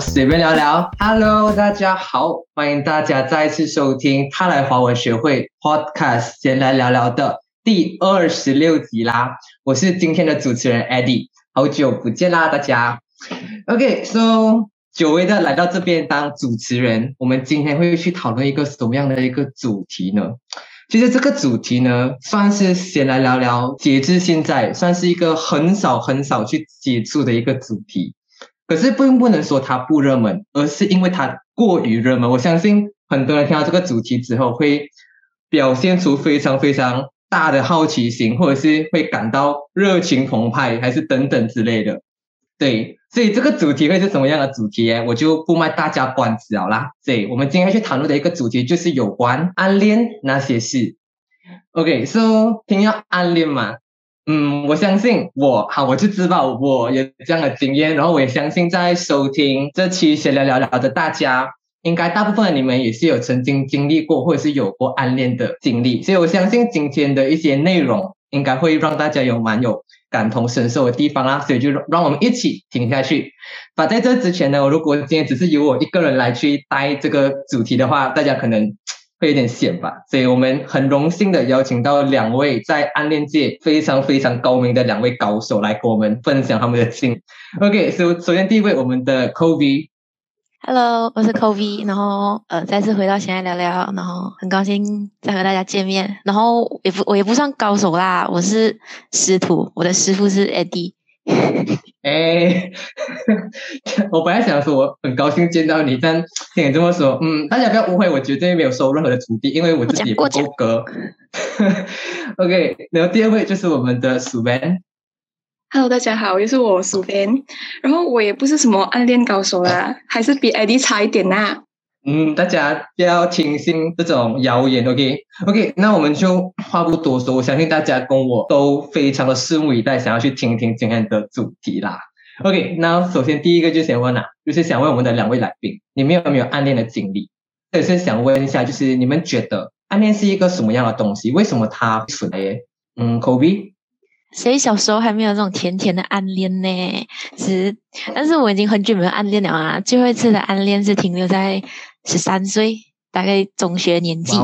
随便聊聊。Hello，大家好，欢迎大家再次收听他来华文学会 Podcast，先来聊聊的第二十六集啦。我是今天的主持人 Eddie，好久不见啦，大家。OK，So 久违的来到这边当主持人，我们今天会去讨论一个什么样的一个主题呢？其实这个主题呢，算是先来聊聊，截至现在算是一个很少很少去接触的一个主题。可是并不能说它不热门，而是因为它过于热门。我相信很多人听到这个主题之后，会表现出非常非常大的好奇心，或者是会感到热情澎湃，还是等等之类的。对，所以这个主题会是什么样的主题？我就不卖大家关子了啦。对，我们今天去讨论的一个主题就是有关暗恋那些事。OK，so 听要暗恋嘛？嗯，我相信我好，我就知道我有这样的经验，然后我也相信在收听这期闲聊聊聊的大家，应该大部分你们也是有曾经经历过或者是有过暗恋的经历，所以我相信今天的一些内容应该会让大家有蛮有。感同身受的地方啦，所以就让我们一起听下去。把在这之前呢，如果今天只是由我一个人来去带这个主题的话，大家可能会有点显吧。所以我们很荣幸的邀请到两位在暗恋界非常非常高明的两位高手来跟我们分享他们的经 OK，首首先第一位，我们的 Kobe。Hello，我是 Kobe，然后呃再次回到现在聊聊，然后很高兴再和大家见面，然后也不我也不算高手啦，我是师徒，我的师傅是 Eddie。哎，我本来想说我很高兴见到你，但听你这么说，嗯，大家不要误会，我绝对没有收任何的徒弟，因为我自己不够格。OK，然后第二位就是我们的 s u b e n Hello，大家好，又是我苏边。然后我也不是什么暗恋高手啦，还是比 Eddie 差一点呐。嗯，大家不要听信这种谣言，OK？OK，那我们就话不多说，我相信大家跟我都非常的拭目以待，想要去听听今天的主题啦。OK，那首先第一个就先问啊，就是想问我们的两位来宾，你们有没有暗恋的经历？也是想问一下，就是你们觉得暗恋是一个什么样的东西？为什么它存在？嗯，Kobe。谁小时候还没有这种甜甜的暗恋呢？是，但是我已经很久没有暗恋了啊！最后一次的暗恋是停留在十三岁，大概中学年纪。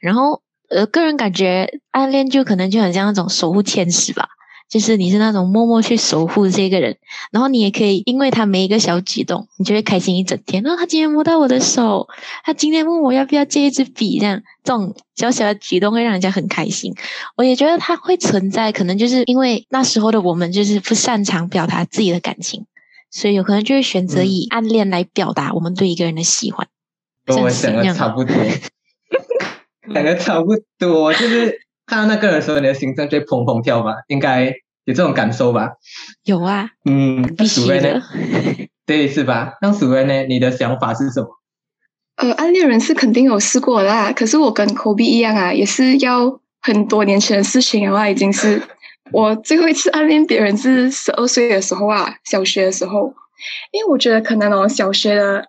然后，呃，个人感觉暗恋就可能就很像那种守护天使吧。就是你是那种默默去守护这个人，然后你也可以因为他每一个小举动，你就会开心一整天。然后他今天摸到我的手，他今天问我要不要借一支笔，这样这种小小的举动会让人家很开心。我也觉得他会存在，可能就是因为那时候的我们就是不擅长表达自己的感情，所以有可能就会选择以暗恋来表达我们对一个人的喜欢。跟我 想的差不多，两个差不多，就是。看到那个人的时候，你的心脏就砰砰跳吧？应该有这种感受吧？有啊，嗯，必须的，对，是吧？那鼠威呢？你的想法是什么？呃，暗恋人是肯定有试过啦。可是我跟 Kobe 一样啊，也是要很多年前的事情的话，已经是 我最后一次暗恋别人是十二岁的时候啊，小学的时候。因为我觉得可能哦，小学的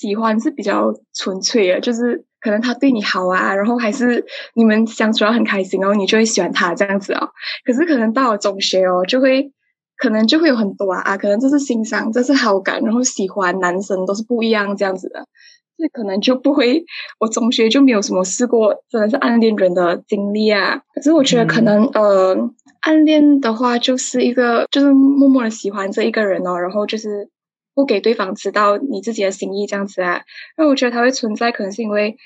喜欢是比较纯粹的，就是。可能他对你好啊，然后还是你们相处得很开心哦，你就会喜欢他这样子哦。可是可能到了中学哦，就会可能就会有很多啊啊，可能这是欣赏，这是好感，然后喜欢男生都是不一样这样子的，这可能就不会。我中学就没有什么试过真的是暗恋人的经历啊。可是我觉得可能呃，暗恋的话就是一个就是默默的喜欢这一个人哦，然后就是不给对方知道你自己的心意这样子啊。那我觉得它会存在，可能是因为。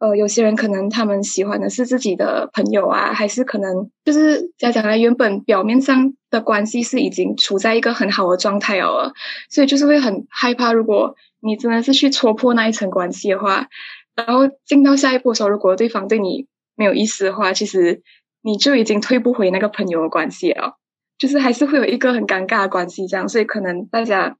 呃，有些人可能他们喜欢的是自己的朋友啊，还是可能就是讲讲来，原本表面上的关系是已经处在一个很好的状态哦，所以就是会很害怕，如果你真的是去戳破那一层关系的话，然后进到下一步的时候，如果对方对你没有意思的话，其实你就已经退不回那个朋友的关系了，就是还是会有一个很尴尬的关系这样，所以可能大家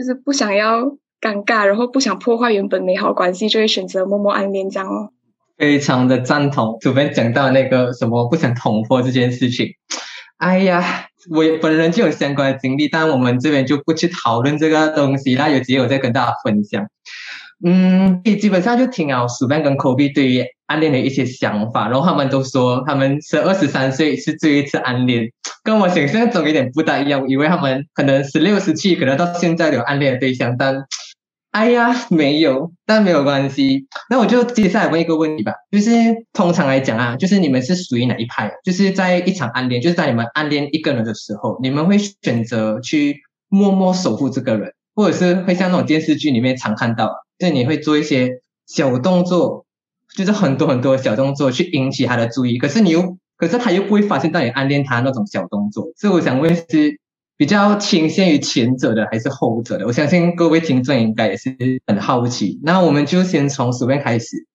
就是不想要。尴尬，然后不想破坏原本美好关系，就会选择默默暗恋这样哦。非常的赞同主编讲到那个什么不想捅破这件事情。哎呀，我本人就有相关的经历，但我们这边就不去讨论这个东西，那有机会再跟大家分享。嗯，基本上就听了主编跟 Kobe 对于暗恋的一些想法，然后他们都说他们是二十三岁是最后一次暗恋，跟我想象中有点不大一样，以为他们可能十六、十七，可能到现在有暗恋的对象，但。哎呀，没有，但没有关系。那我就接下来问一个问题吧，就是通常来讲啊，就是你们是属于哪一派？就是在一场暗恋，就是在你们暗恋一个人的时候，你们会选择去默默守护这个人，或者是会像那种电视剧里面常看到，就你会做一些小动作，就是很多很多小动作去引起他的注意，可是你又，可是他又不会发现到你暗恋他那种小动作。所以我想问是。比较倾向于前者的还是后者的？我相信各位听众应该也是很好奇。那我们就先从随便开始。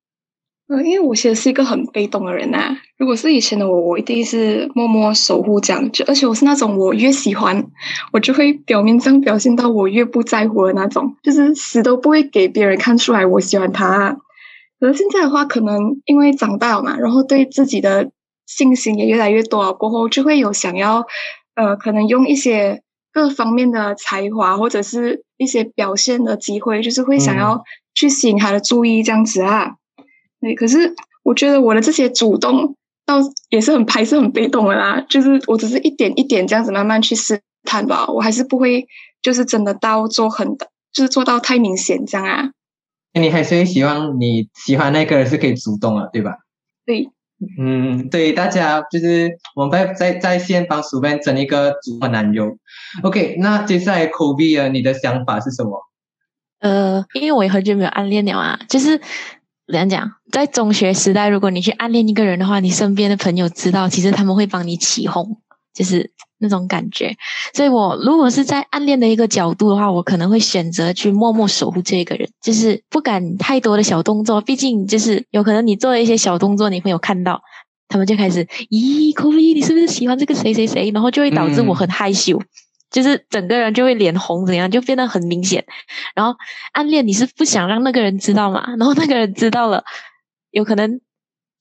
呃，因为我其实是一个很被动的人呐。如果是以前的我，我一定是默默守护这样，子而且我是那种我越喜欢，我就会表面上表现到我越不在乎的那种，就是死都不会给别人看出来我喜欢他。可是现在的话，可能因为长大了嘛，然后对自己的信心也越来越多了，过后就会有想要。呃，可能用一些各方面的才华，或者是一些表现的机会，就是会想要去吸引他的注意，这样子啊。对，可是我觉得我的这些主动，倒也是很排斥、很被动的啦。就是我只是一点一点这样子慢慢去试探吧，我还是不会，就是真的到做很，就是做到太明显这样啊。你还是希望你喜欢那个人是可以主动的，对吧？对。嗯，对，大家就是我们在在在线帮薯片整一个主播男友。OK，那接下来 Kobe 啊，你的想法是什么？呃，因为我也很久没有暗恋了啊，就是怎样讲，在中学时代，如果你去暗恋一个人的话，你身边的朋友知道，其实他们会帮你起哄，就是。那种感觉，所以我如果是在暗恋的一个角度的话，我可能会选择去默默守护这个人，就是不敢太多的小动作。毕竟就是有可能你做了一些小动作，你会有看到，他们就开始咦，可以，你是不是喜欢这个谁谁谁？然后就会导致我很害羞，就是整个人就会脸红，怎样就变得很明显。然后暗恋你是不想让那个人知道嘛？然后那个人知道了，有可能。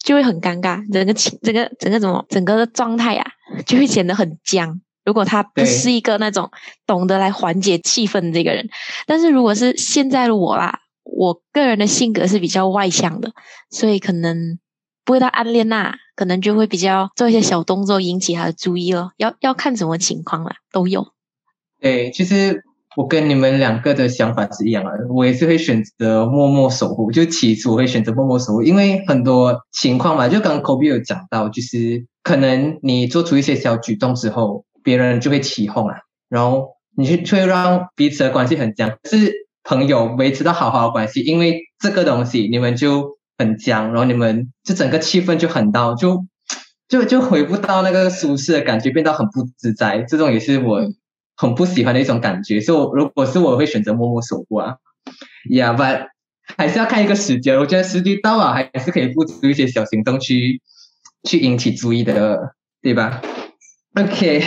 就会很尴尬，整个情、整个整个怎么、整个的状态啊，就会显得很僵。如果他不是一个那种懂得来缓解气氛的这个人，但是如果是现在的我啦，我个人的性格是比较外向的，所以可能不会到暗恋那，可能就会比较做一些小动作引起他的注意了。要要看什么情况啦，都有。对，其实。我跟你们两个的想法是一样的，我也是会选择默默守护。就起初我会选择默默守护，因为很多情况嘛，就刚刚 Kobe 有讲到，就是可能你做出一些小举动之后，别人就会起哄啊，然后你就会让彼此的关系很僵。是朋友维持到好好的关系，因为这个东西你们就很僵，然后你们就整个气氛就很到，就就就回不到那个舒适的感觉，变到很不自在。这种也是我。很不喜欢的一种感觉，所以我如果是我会选择默默守护啊，Yeah，but 还是要看一个时间，我觉得时机到了还是可以付出一些小行动去去引起注意的，对吧？OK，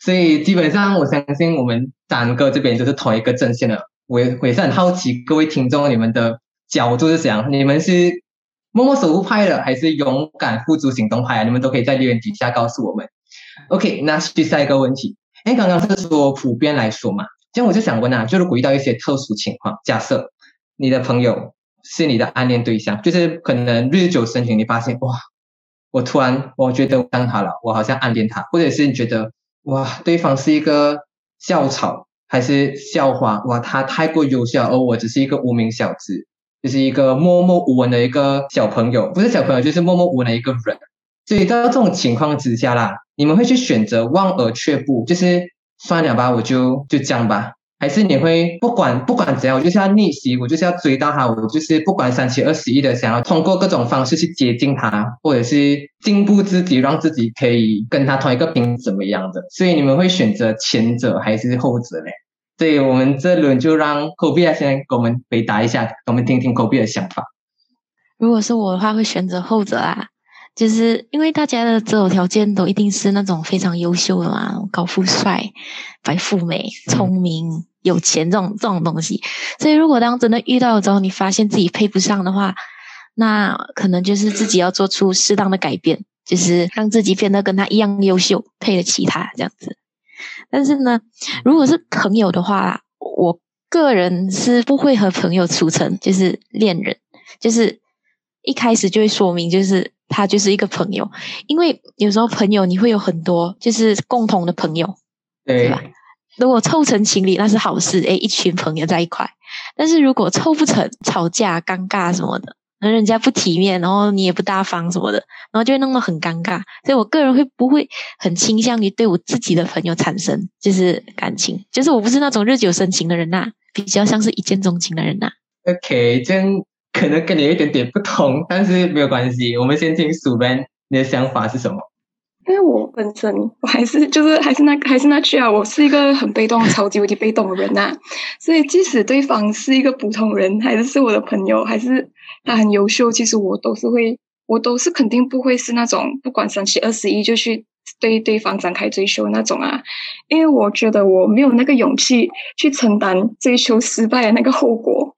所以基本上我相信我们三个这边就是同一个阵线的。我也我也是很好奇各位听众你们的角度是怎样，你们是默默守护派的还是勇敢付诸行动派？你们都可以在留言底下告诉我们。OK，那去下一个问题。哎，刚刚是说普遍来说嘛，这样我就想问啊，就如果遇到一些特殊情况，假设你的朋友是你的暗恋对象，就是可能日久生情，你发现哇，我突然我觉得当他了，我好像暗恋他，或者是你觉得哇，对方是一个校草还是校花，哇，他太过优秀，而我只是一个无名小子，就是一个默默无闻的一个小朋友，不是小朋友，就是默默无闻的一个人。所以到这种情况之下啦，你们会去选择望而却步，就是算了吧，我就就这样吧，还是你会不管不管怎样，我就是要逆袭，我就是要追到他，我就是不管三七二十一的想要通过各种方式去接近他，或者是进步自己，让自己可以跟他同一个频怎么样的？所以你们会选择前者还是后者嘞？所以我们这轮就让 Kobe 先给我们回答一下，我们听听 Kobe 的想法。如果是我的话，会选择后者啊。就是因为大家的择偶条件都一定是那种非常优秀的嘛，高富帅、白富美、聪明、有钱这种这种东西，所以如果当真的遇到了之后，你发现自己配不上的话，那可能就是自己要做出适当的改变，就是让自己变得跟他一样优秀，配得起他这样子。但是呢，如果是朋友的话，我个人是不会和朋友处成就是恋人，就是一开始就会说明就是。他就是一个朋友，因为有时候朋友你会有很多就是共同的朋友，对吧？如果凑成情侣那是好事，哎，一群朋友在一块。但是如果凑不成，吵架、尴尬什么的，那人家不体面，然后你也不大方什么的，然后就会弄得很尴尬。所以我个人会不会很倾向于对我自己的朋友产生就是感情，就是我不是那种日久生情的人呐，比较像是一见钟情的人呐。OK，这样可能跟你有一点点不同，但是没有关系。我们先听苏班，你的想法是什么？因为我本身我还是就是还是那还是那句啊，我是一个很被动、超级无敌被动的人呐。所以即使对方是一个普通人，还是是我的朋友，还是他很优秀，其实我都是会，我都是肯定不会是那种不管三七二十一就去对对方展开追求那种啊。因为我觉得我没有那个勇气去承担追求失败的那个后果，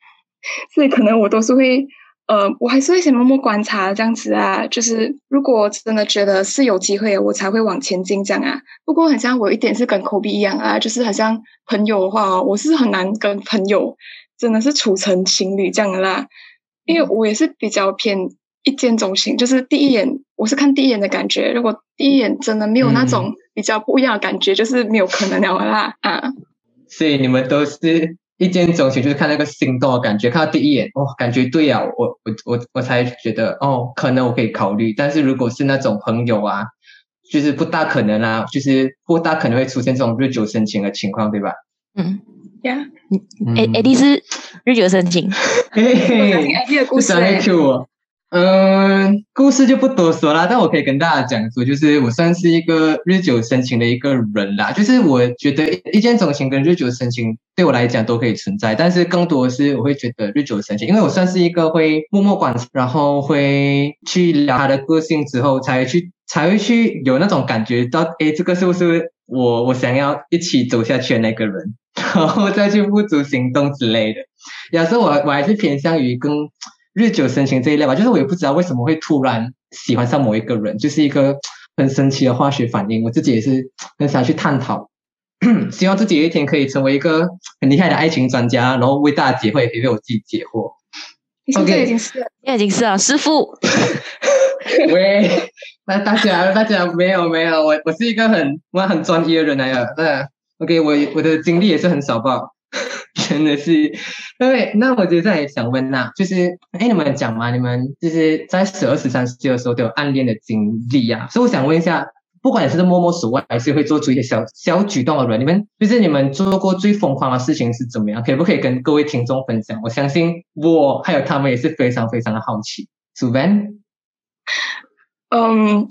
所以可能我都是会。呃，我还是会先默默观察这样子啊，就是如果真的觉得是有机会，我才会往前进这样啊。不过，很像我一点是跟 Kobe 一样啊，就是好像朋友的话，我是很难跟朋友真的是处成情侣这样的啦。因为我也是比较偏一见钟情，就是第一眼我是看第一眼的感觉，如果第一眼真的没有那种比较不一样的感觉，就是没有可能了啦啊。所以你们都是。一见钟情就是看那个心动的感觉，看到第一眼，哦，感觉对呀，我我我我才觉得，哦，可能我可以考虑。但是如果是那种朋友啊，就是不大可能啦，就是不大可能会出现这种日久生情的情况，对吧？嗯，呀，哎哎，你是日久生情，嘿 嘿，故事。嗯，故事就不多说了，但我可以跟大家讲说，就是我算是一个日久生情的一个人啦。就是我觉得一见钟情跟日久生情对我来讲都可以存在，但是更多的是我会觉得日久生情，因为我算是一个会默默观察，然后会去聊他的个性之后，才去才会去有那种感觉到，哎，这个是不是我我想要一起走下去的那个人，然后再去付诸行动之类的。有时候我我还是偏向于跟。日久生情这一类吧，就是我也不知道为什么会突然喜欢上某一个人，就是一个很神奇的化学反应。我自己也是很想去探讨，希望自己有一天可以成为一个很厉害的爱情专家，然后为大家解惑，也可以为我自己解惑。现在已经是，现在已经是了，师傅。喂，那大家大家没有没有，我我是一个很我很专业的人来的。那 OK，我我的经历也是很少吧。真的是，对。那我就在想问呐，就是哎，你们讲嘛，你们就是在十二、十三岁的时候都有暗恋的经历啊，所以我想问一下，不管你是默默守望，还是会做出一些小小举动的人，你们就是你们做过最疯狂的事情是怎么样？可不可以跟各位听众分享？我相信我还有他们也是非常非常的好奇。苏文，嗯，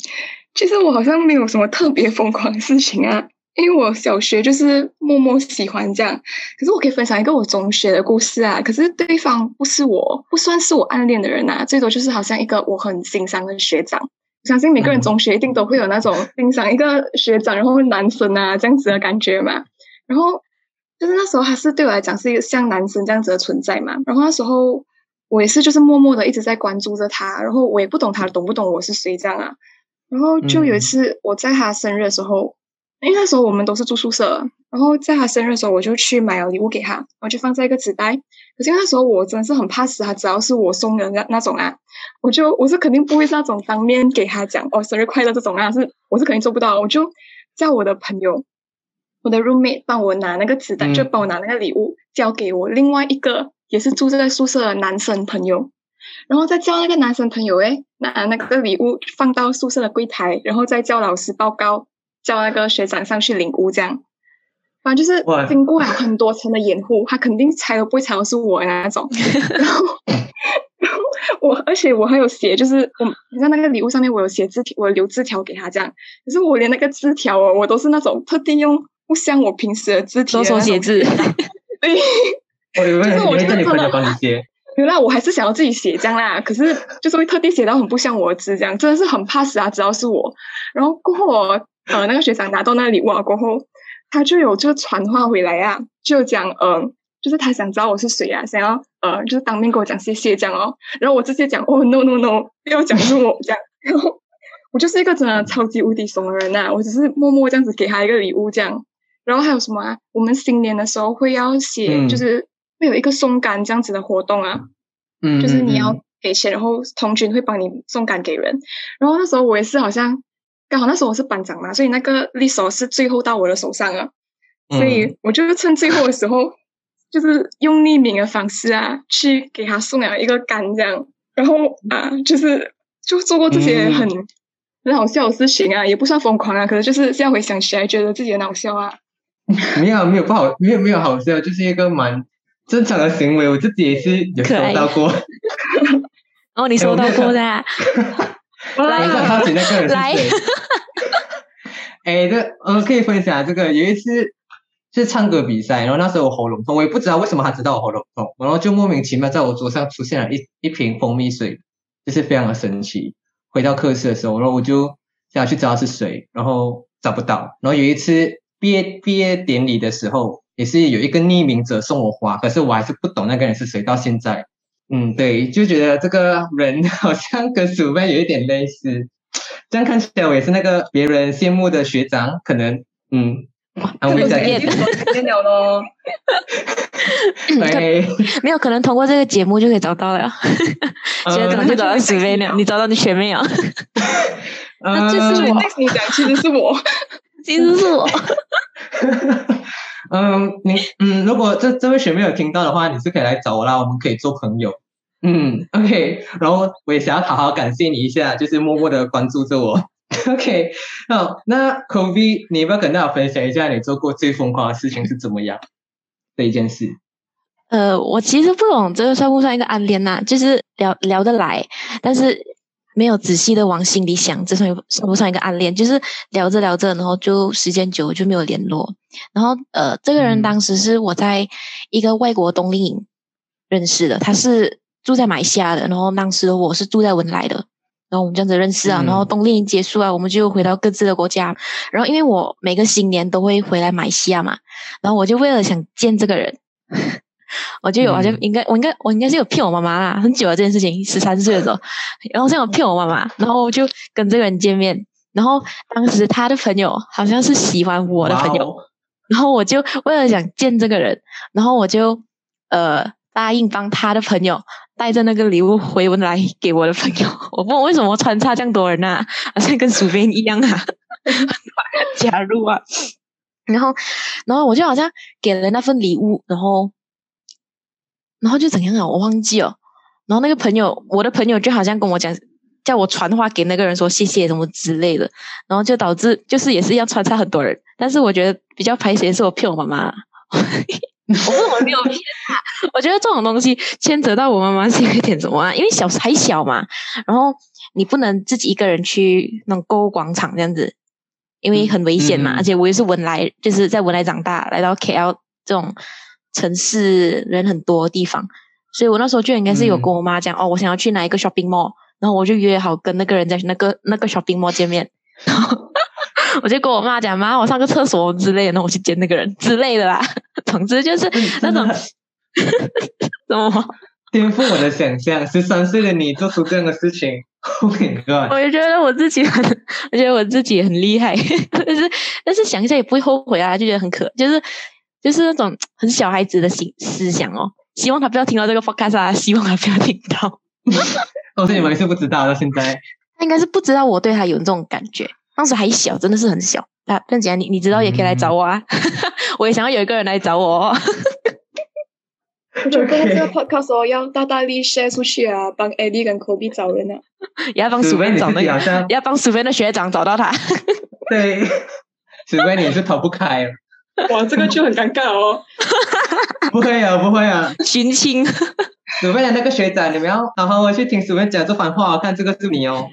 其实我好像没有什么特别疯狂的事情啊。因为我小学就是默默喜欢这样，可是我可以分享一个我中学的故事啊。可是对方不是我，不算是我暗恋的人啊，最多就是好像一个我很欣赏的学长。我相信每个人中学一定都会有那种欣赏一个学长，然后男生啊这样子的感觉嘛。然后就是那时候他是对我来讲是一个像男生这样子的存在嘛。然后那时候我也是就是默默的一直在关注着他，然后我也不懂他懂不懂我是谁这样啊。然后就有一次我在他生日的时候。因为那时候我们都是住宿舍，然后在他生日的时候，我就去买了礼物给他，我就放在一个纸袋。可是那时候我真的是很怕死，他只要是我送的那那种啊，我就我是肯定不会是那种当面给他讲哦生日快乐这种啊，是我是肯定做不到。我就叫我的朋友，我的 roommate 帮我拿那个纸袋，就帮我拿那个礼物交给我另外一个也是住在宿舍的男生朋友，然后再叫那个男生朋友诶拿那个礼物放到宿舍的柜台，然后再叫老师报告。叫那个学长上去领物，这样，反正就是经过了很多层的掩护，他肯定猜都不会猜到是我那种。然后，然后我，而且我还有写，就是我，你看那个礼物上面我有写字条，我留字条给他这样。可是我连那个字条哦，我都是那种特地用不像我平时的字体，手手写字。对，就是我觉得真的帮你写。原来我还是想要自己写这样啦，可是就是会特地写到很不像我的字，这样真的是很怕死啊！只要是我，然后过后。呃，那个学长拿到那礼物啊过后，他就有就传话回来啊，就讲，呃，就是他想知道我是谁啊，想要呃，就是当面跟我讲谢谢这样哦。然后我直接讲，哦，no no no，不要讲是我这样。然后我就是一个真的超级无敌怂的人呐，我只是默默这样子给他一个礼物这样。然后还有什么啊？我们新年的时候会要写，就是会有一个送杆这样子的活动啊，嗯，就是你要给钱，然后同军会帮你送杆给人。然后那时候我也是好像。刚好那时候我是班长嘛，所以那个利手是最后到我的手上了，所以我就趁最后的时候，就是用匿名的方式啊，去给他送了一个干这样，然后啊，就是就做过这些很很好笑的事情啊，也不算疯狂啊，可是就是现在回想起来，觉得自己很好笑啊。没有没有不好，没有没有好笑，就是一个蛮正常的行为，我自己也是有收到过。哦，你收到过的？来，好奇那个人是谁？哎，这呃，可以分享这个。有一次是唱歌比赛，然后那时候我喉咙痛，我也不知道为什么他知道我喉咙痛，然后就莫名其妙在我桌上出现了一一瓶蜂蜜水，就是非常的神奇。回到课室的时候，然后我就想去找是谁，然后找不到。然后有一次。毕业毕业典礼的时候，也是有一个匿名者送我花，可是我还是不懂那个人是谁。到现在，嗯，对，就觉得这个人 好像跟鼠妹有一点类似。这样看起来，我也是那个别人羡慕的学长，可能，嗯，我们讲见了喽。对，没有 可能通过这个节目就可以找到了。学长就找到鼠妹了，你找到你学妹啊？那就是我，你讲其实是我。其实是我，嗯，你嗯，如果这这位学妹有听到的话，你是可以来找我啦，我们可以做朋友。嗯，OK，然后我也想要好好感谢你一下，就是默默的关注着我。OK，好，那 Kobe，你要不要跟大家分享一下你做过最疯狂的事情是怎么样的一件事？呃，我其实不懂这个算不算一个暗恋呐，就是聊聊得来，但是。没有仔细的往心里想，这算算不算一个暗恋？就是聊着聊着，然后就时间久就没有联络。然后呃，这个人当时是我在一个外国冬令营认识的，他是住在马来西亚的，然后当时我是住在文莱的，然后我们这样子认识啊。然后冬令营结束啊，我们就回到各自的国家。然后因为我每个新年都会回来马来西亚嘛，然后我就为了想见这个人。我就有，好像应该，我应该，我应该是有骗我妈妈啦，很久了这件事情，十三岁的时候，然后像我骗我妈妈，然后就跟这个人见面，然后当时他的朋友好像是喜欢我的朋友，然后我就为了想见这个人，然后我就呃答应帮他的朋友带着那个礼物回文来给我的朋友，我不懂为什么穿插这样多人啊，好像跟薯片一样啊，加入啊，然后然后我就好像给了那份礼物，然后。然后就怎样啊？我忘记了。然后那个朋友，我的朋友就好像跟我讲，叫我传话给那个人说谢谢什么之类的。然后就导致就是也是要穿插很多人。但是我觉得比较排谁是我骗我妈妈。我不怎么没有骗他。我觉得这种东西牵扯到我妈妈是有点什么啊？因为小还小嘛。然后你不能自己一个人去那种购物广场这样子，因为很危险嘛。而且我也是文莱，就是在文莱长大，来到 KL 这种。城市人很多的地方，所以我那时候就应该是有跟我妈讲哦，我想要去哪一个 shopping mall，然后我就约好跟那个人在那个那个 shopping mall 见面，然 后我就跟我妈讲，妈，我上个厕所之类的，然后我去见那个人。之类的啦。总之就是那种。什么？颠覆我的想象，十三岁的你做出这样的事情，Oh my god！我就觉得我自己很，我觉得我自己很厉害，但是但是想一下也不会后悔啊，就觉得很可，就是。就是那种很小孩子的心思想哦，希望他不要听到这个 podcast 啊，希望他不要听到。哦，是你们是不知道到现在，他应该是不知道我对他有这种感觉，当时还小，真的是很小。那邓姐，你你知道也可以来找我啊，我也想要有一个人来找我。我觉得这个 podcast 哦，要大大力 share 出去啊，帮 Eddie 跟 Kobe 找人啊，也要帮薯片找那个，要帮薯片的学长找到他。对，薯片你是逃不开。哇，这个就很尴尬哦！不会啊，不会啊，寻亲。鼠辈的那个学长，你们要好好去听鼠辈讲这番话，看这个是你哦。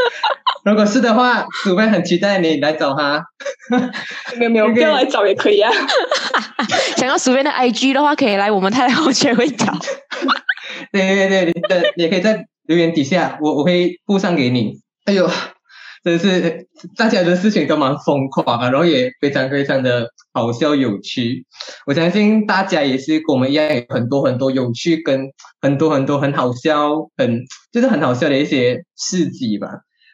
如果是的话，鼠辈很期待你来找他。没有没有，不要来找也可以啊。想要鼠辈的 IG 的话，可以来我们太后学会找。对对对，你的也可以在留言底下，我我会附上给你。哎呦。真是大家的事情都蛮疯狂啊，然后也非常非常的好笑有趣。我相信大家也是跟我们一样，有很多很多有趣跟很多很多很好笑，很就是很好笑的一些事迹吧。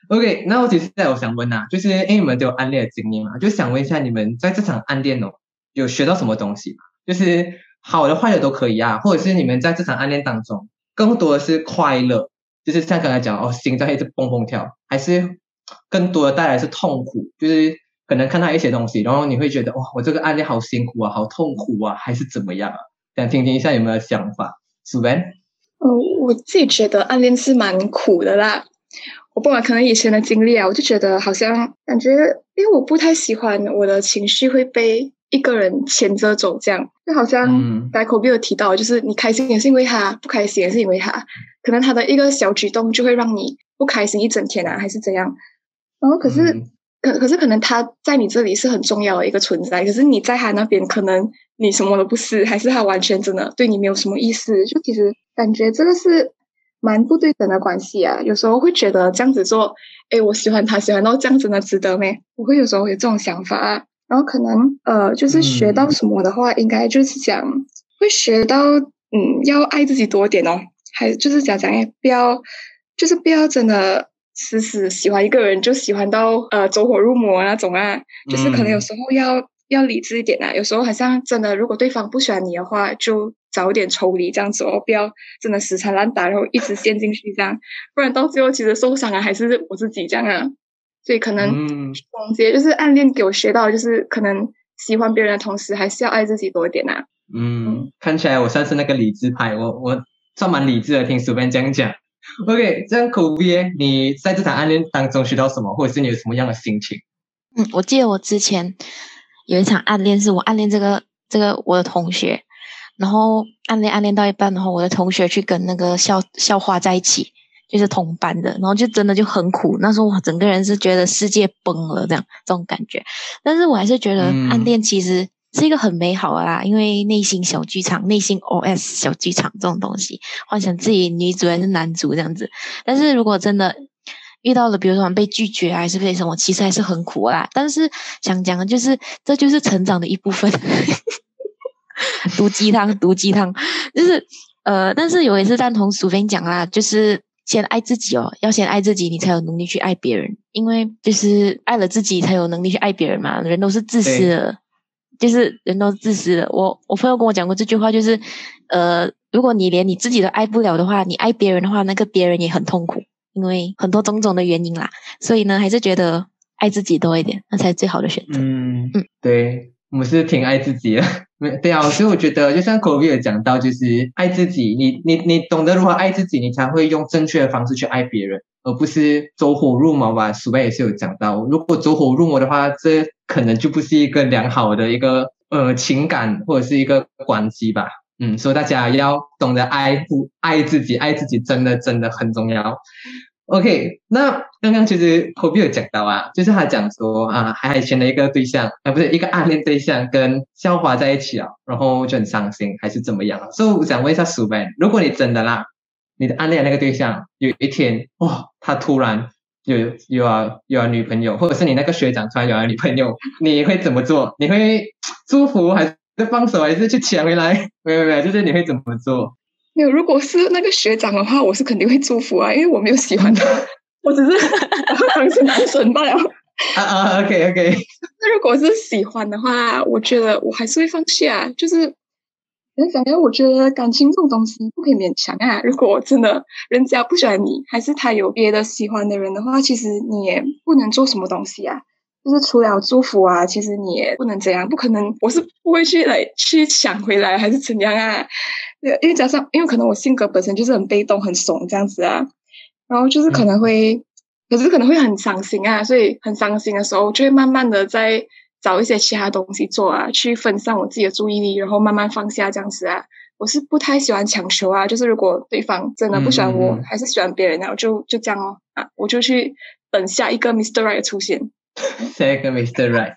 OK，那我其实在我想问啊，就是因为你们都有暗恋的经验嘛，就想问一下你们在这场暗恋哦，有学到什么东西吗？就是好的坏的都可以啊，或者是你们在这场暗恋当中更多的是快乐，就是像刚才讲哦，心脏一直蹦蹦跳，还是？更多的带来是痛苦，就是可能看到一些东西，然后你会觉得哇，我这个暗恋好辛苦啊，好痛苦啊，还是怎么样啊？想听听一下有没有想法。苏文，呃，我自己觉得暗恋是蛮苦的啦。我不管可能以前的经历啊，我就觉得好像感觉，因为我不太喜欢我的情绪会被一个人牵着走，这样就好像白口 B 有提到，就是你开心也是因为他，不开心也是因为他，可能他的一个小举动就会让你不开心一整天啊，还是怎样。然后可是可可是可能他在你这里是很重要的一个存在，可是你在他那边可能你什么都不是，还是他完全真的对你没有什么意思，就其实感觉这个是。蛮不对等的关系啊，有时候会觉得这样子做，哎，我喜欢他，喜欢到这样子的值得没？我会有时候有这种想法啊。然后可能呃，就是学到什么的话，应该就是讲会学到，嗯，要爱自己多点哦。还就是讲讲，哎，不要，就是不要真的死死喜欢一个人，就喜欢到呃走火入魔那种啊。就是可能有时候要要理智一点啊。有时候好像真的，如果对方不喜欢你的话，就。早点抽离这样子哦，不要真的死缠烂打，然后一直陷进去这样，不然到最后其实受伤啊还是我自己这样啊。所以可能总结就是暗恋给我学到，就是可能喜欢别人的同时，还是要爱自己多一点啊。嗯，看起来我算是那个理智派，我我算蛮理智的，听苏边这样讲。OK，这样口 B，你在这场暗恋当中学到什么，或者是你有什么样的心情？嗯，我记得我之前有一场暗恋，是我暗恋这个这个我的同学。然后暗恋暗恋到一半，然后我的同学去跟那个校校花在一起，就是同班的，然后就真的就很苦。那时候我整个人是觉得世界崩了，这样这种感觉。但是我还是觉得暗恋其实是一个很美好的啦，因为内心小剧场、内心 OS 小剧场这种东西，幻想自己女主还是男主这样子。但是如果真的遇到了，比如说被拒绝还是被什么，其实还是很苦啦。但是想讲的就是，这就是成长的一部分。毒鸡汤，毒鸡汤，就是呃，但是我也是赞同苏菲讲啦，就是先爱自己哦，要先爱自己，你才有能力去爱别人，因为就是爱了自己，才有能力去爱别人嘛。人都是自私的，就是人都自私的。我我朋友跟我讲过这句话，就是呃，如果你连你自己都爱不了的话，你爱别人的话，那个别人也很痛苦，因为很多种种的原因啦。所以呢，还是觉得爱自己多一点，那才是最好的选择。嗯嗯，对。我们是挺爱自己的，没对啊，所以我觉得就像 Kobe 有讲到，就是爱自己，你你你懂得如何爱自己，你才会用正确的方式去爱别人，而不是走火入魔吧。苏贝也是有讲到，如果走火入魔的话，这可能就不是一个良好的一个呃情感或者是一个关系吧。嗯，所以大家要懂得爱护爱自己，爱自己真的真的很重要。OK，那刚刚其实 k o b 有讲到啊，就是他讲说啊，海海前的一个对象啊，不是一个暗恋对象跟校花在一起啊，然后就很伤心，还是怎么样？所以我想问一下苏贝，如果你真的啦，你的暗恋那个对象有一天哇，他突然有有啊有啊女朋友，或者是你那个学长突然有了女朋友，你会怎么做？你会祝福还是放手，还是去抢回来？没有没有，就是你会怎么做？没有，如果是那个学长的话，我是肯定会祝福啊，因为我没有喜欢他，我只是当成男神罢了。啊啊，OK OK。那如果是喜欢的话，我觉得我还是会放弃啊。就是怎么讲呢？我觉得感情这种东西不可以勉强啊。如果真的人家不喜欢你，还是他有别的喜欢的人的话，其实你也不能做什么东西啊。就是除了祝福啊，其实你也不能这样，不可能，我是不会去来去抢回来，还是怎样啊？因为加上，因为可能我性格本身就是很被动、很怂这样子啊，然后就是可能会，可是可能会很伤心啊，所以很伤心的时候，就会慢慢的在找一些其他东西做啊，去分散我自己的注意力，然后慢慢放下这样子啊。我是不太喜欢强求啊，就是如果对方真的不喜欢我，还是喜欢别人，然后就就这样哦啊，我就去等下一个 Mr. Right 出现。下一个 Mr. Right，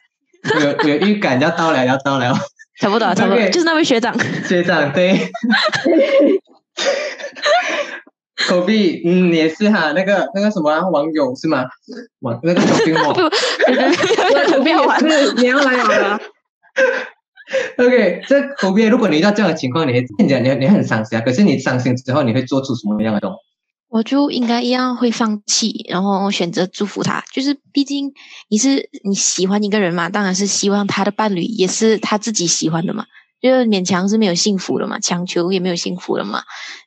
有有预感要到了，要到了。差不多，差不多，就是那位学长。学长，对。狗币，嗯，也是哈，那个那个什么网友是吗？网那个小兵网。不要玩，你要来玩啊。OK，这口币，如果你遇到这样的情况，你会你讲你你很伤心啊。可是你伤心之后，你会做出什么样的动作？我就应该一样会放弃，然后选择祝福他。就是毕竟你是你喜欢一个人嘛，当然是希望他的伴侣也是他自己喜欢的嘛。就是勉强是没有幸福的嘛，强求也没有幸福的嘛。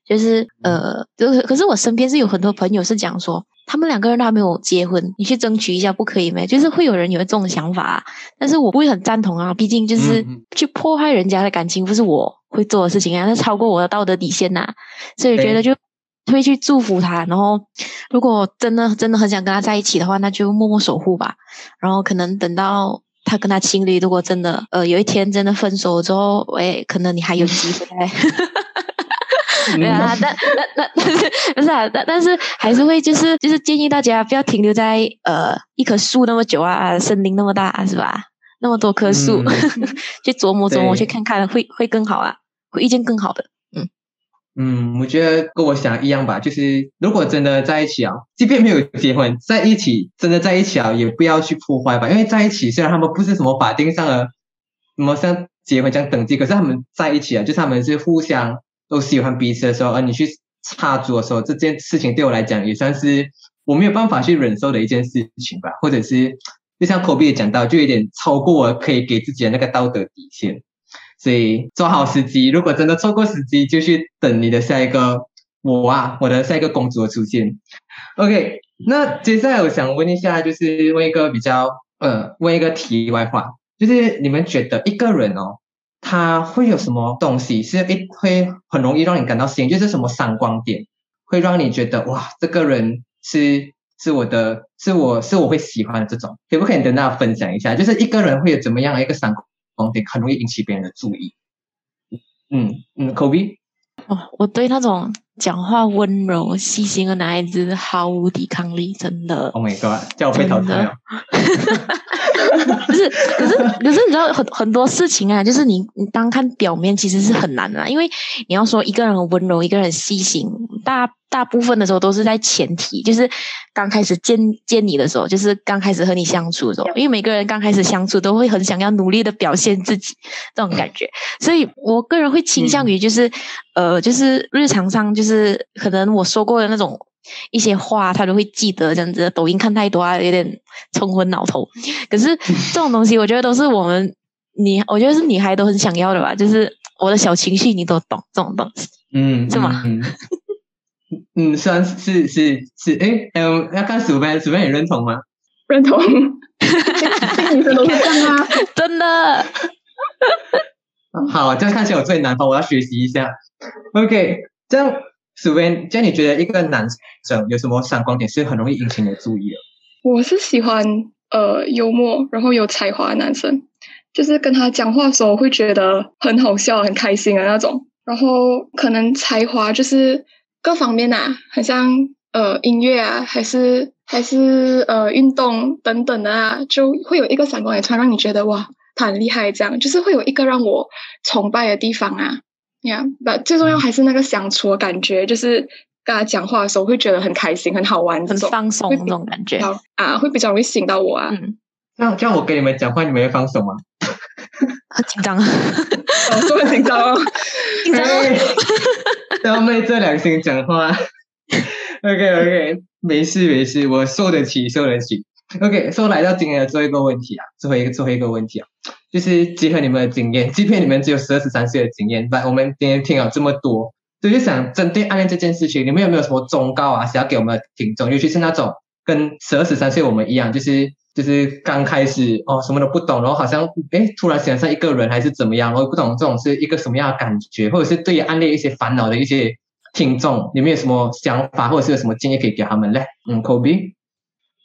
就是呃，就是可是我身边是有很多朋友是讲说，他们两个人都还没有结婚，你去争取一下不可以吗？就是会有人有这种想法，但是我不会很赞同啊。毕竟就是去破坏人家的感情，不是我。会做的事情啊，那超过我的道德底线呐，所以觉得就会去祝福他。然后，如果真的真的很想跟他在一起的话，那就默默守护吧。然后，可能等到他跟他情侣，如果真的呃有一天真的分手之后，喂，可能你还有机会。对啊，但那那但是 不是啊？但但是还是会就是就是建议大家不要停留在呃一棵树那么久啊，森林那么大是吧？那么多棵树，去琢磨琢磨，去看看会会更好啊。会遇见更好的，嗯，我觉得跟我想一样吧，就是如果真的在一起啊，即便没有结婚，在一起真的在一起啊，也不要去破坏吧，因为在一起虽然他们不是什么法定上的什么像结婚这样等级，可是他们在一起啊，就是他们是互相都喜欢彼此的时候，而你去插足的时候，这件事情对我来讲也算是我没有办法去忍受的一件事情吧，或者是就像科比也讲到，就有点超过我可以给自己的那个道德底线。所以抓好时机，如果真的错过时机，就去等你的下一个我啊，我的下一个公主的出现。OK，那接下来我想问一下，就是问一个比较呃，问一个题外话，就是你们觉得一个人哦，他会有什么东西是一会很容易让你感到吸引，就是什么闪光点，会让你觉得哇，这个人是是我的，是我是我会喜欢的这种，可不可以跟大家分享一下，就是一个人会有怎么样的一个闪光？光点很容易引起别人的注意。嗯嗯，Kobe，哦，我对那种讲话温柔、细心的男孩子毫无抵抗力，真的。Oh my god，叫我被淘汰哦。不是，可是可是你知道很很多事情啊，就是你你单看表面其实是很难的，因为你要说一个人很温柔，一个人细心，大大部分的时候都是在前提，就是刚开始见见你的时候，就是刚开始和你相处的时候，因为每个人刚开始相处都会很想要努力的表现自己这种感觉，所以我个人会倾向于就是呃，就是日常上就是可能我说过的那种。一些话他都会记得，这样子。抖音看太多啊，有点冲昏脑头。可是这种东西，我觉得都是我们女，我觉得是女孩都很想要的吧。就是我的小情绪，你都懂这种东西，嗯，是吗？嗯，虽然是是是，哎，嗯，要看鼠标，鼠标你认同吗？认同，女生都是这样啊，真的。好，这样看起来我最难，我要学习一下。OK，这样。苏边，这样你觉得一个男生有什么闪光点是很容易引起你的注意的？我是喜欢呃幽默，然后有才华的男生，就是跟他讲话的时候会觉得很好笑、很开心的那种。然后可能才华就是各方面啊，很像呃音乐啊，还是还是呃运动等等的啊，就会有一个闪光点，突然让你觉得哇，他很厉害，这样。就是会有一个让我崇拜的地方啊。呀，不，最重要还是那个相处的感觉，就是跟他讲话的时候会觉得很开心、很好玩，很放松那种感觉。啊，会比较容易吸引到我啊。嗯，这样这样，我跟你们讲话，你们会放松吗？很紧张，我很紧张，紧张，要昧着良心讲话。OK OK，没事没事，我受得起，受得起。OK，说来到今天的最后一个问题啊，最后一个最后一个问题啊，就是结合你们的经验，即便你们只有十二十三岁的经验，但我们今天听了这么多，就是想针对暗恋这件事情，你们有没有什么忠告啊，想要给我们的听众，尤其是那种跟十二十三岁我们一样，就是就是刚开始哦什么都不懂，然后好像哎突然喜欢上一个人还是怎么样，然后不懂这种是一个什么样的感觉，或者是对于暗恋一些烦恼的一些听众，你们有什么想法，或者是有什么建议可以给他们嘞？嗯，Kobe。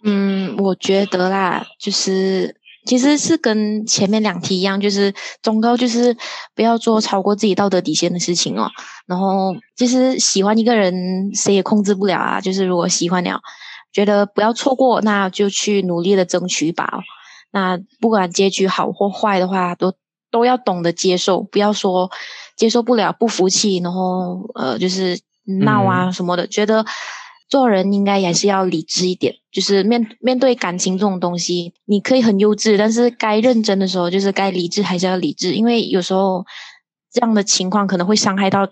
嗯，我觉得啦，就是其实是跟前面两题一样，就是忠告就是不要做超过自己道德底线的事情哦。然后其实喜欢一个人，谁也控制不了啊。就是如果喜欢了，觉得不要错过，那就去努力的争取吧。那不管结局好或坏的话，都都要懂得接受，不要说接受不了不服气，然后呃就是闹啊什么的，觉得。做人应该也是要理智一点，就是面面对感情这种东西，你可以很幼稚，但是该认真的时候，就是该理智还是要理智，因为有时候这样的情况可能会伤害到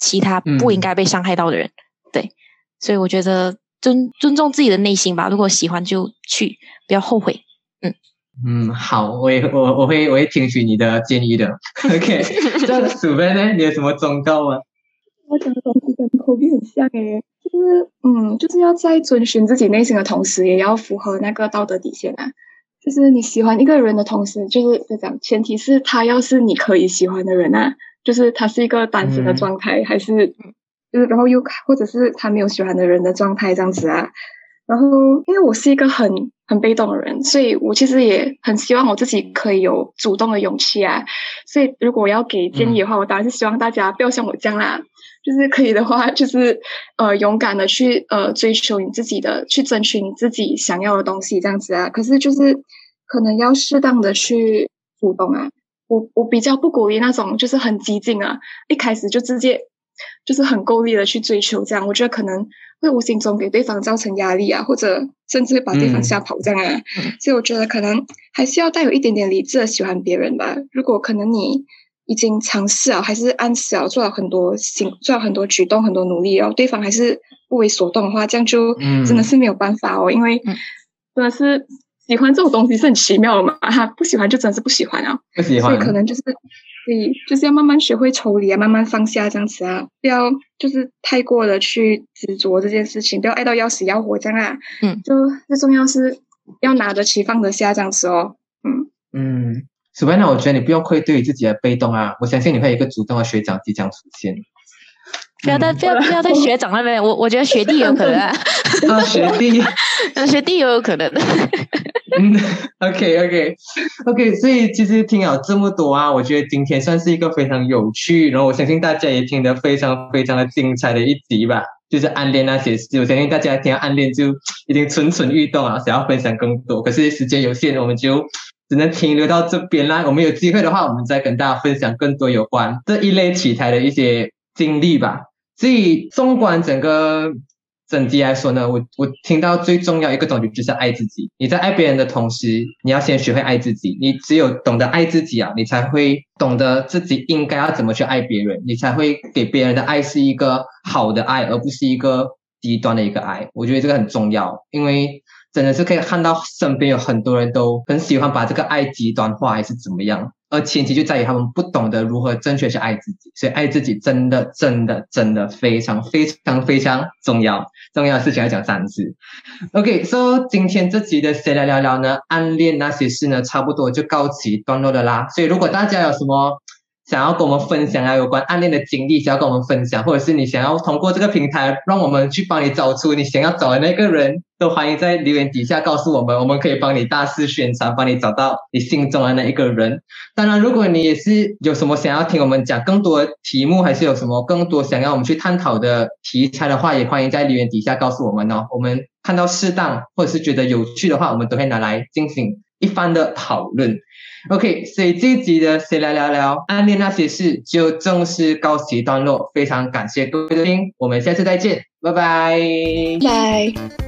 其他不应该被伤害到的人。对，所以我觉得尊尊重自己的内心吧，如果喜欢就去，不要后悔。嗯嗯，好，我也我我会我会听取你的建议的。OK，这鼠飞呢，你有什么忠告吗？我讲的东西跟口笔很像诶。就是嗯，就是要在遵循自己内心的同时，也要符合那个道德底线啊。就是你喜欢一个人的同时，就是这样，前提是他要是你可以喜欢的人啊，就是他是一个单身的状态，还是就是然后又或者是他没有喜欢的人的状态这样子啊。然后因为我是一个很很被动的人，所以我其实也很希望我自己可以有主动的勇气啊。所以如果我要给建议的话，我当然是希望大家不要像我这样啦。就是可以的话，就是呃勇敢的去呃追求你自己的，去争取你自己想要的东西这样子啊。可是就是可能要适当的去主动啊。我我比较不鼓励那种就是很激进啊，一开始就直接就是很够力的去追求这样，我觉得可能会无形中给对方造成压力啊，或者甚至把对方吓跑这样啊。所以我觉得可能还是要带有一点点理智的喜欢别人吧。如果可能你。已经尝试了，还是按时啊做了很多行，做了很多举动，很多努力哦，对方还是不为所动的话，这样就真的是没有办法哦，因为真的是喜欢这种东西是很奇妙的嘛，哈，不喜欢就真的是不喜欢啊，不喜欢，所以可能就是，所以就是要慢慢学会抽离啊，慢慢放下这样子啊，不要就是太过的去执着这件事情，不要爱到要死要活这样啊，嗯，就最重要是要拿得起放得下这样子哦，嗯。嗯。此外呢，我觉得你不用愧对于自己的被动啊，我相信你会有一个主动的学长即将出现。不要在不要不要在学长那边，我我觉得学弟有可能啊，学弟，学弟也有可能。嗯，OK OK OK，所以其实听了这么多啊，我觉得今天算是一个非常有趣，然后我相信大家也听得非常非常的精彩的一集吧。就是暗恋那些事，我相信大家听到暗恋就已经蠢蠢欲动啊，想要分享更多，可是时间有限，我们就。只能停留到这边啦。我们有机会的话，我们再跟大家分享更多有关这一类题材的一些经历吧。所以，纵观整个整体来说呢，我我听到最重要一个东西就是爱自己。你在爱别人的同时，你要先学会爱自己。你只有懂得爱自己啊，你才会懂得自己应该要怎么去爱别人，你才会给别人的爱是一个好的爱，而不是一个极端的一个爱。我觉得这个很重要，因为。真的是可以看到身边有很多人都很喜欢把这个爱极端化，还是怎么样？而前提就在于他们不懂得如何正确去爱自己，所以爱自己真的、真的、真的非常、非常、非常重要。重要的事情要讲三次。OK，so 今天这集的谁来聊聊呢？暗恋那些事呢，差不多就告其段落的啦。所以如果大家有什么，想要跟我们分享啊，有关暗恋的经历，想要跟我们分享，或者是你想要通过这个平台，让我们去帮你找出你想要找的那个人，都欢迎在留言底下告诉我们，我们可以帮你大肆宣传，帮你找到你心中的那一个人。当然，如果你也是有什么想要听我们讲更多题目，还是有什么更多想要我们去探讨的题材的话，也欢迎在留言底下告诉我们哦。我们看到适当或者是觉得有趣的话，我们都会拿来进行一番的讨论。OK，所以这一集的谁来聊聊暗恋那些事就正式告一段落。非常感谢各位的听，我们下次再见，拜拜，拜。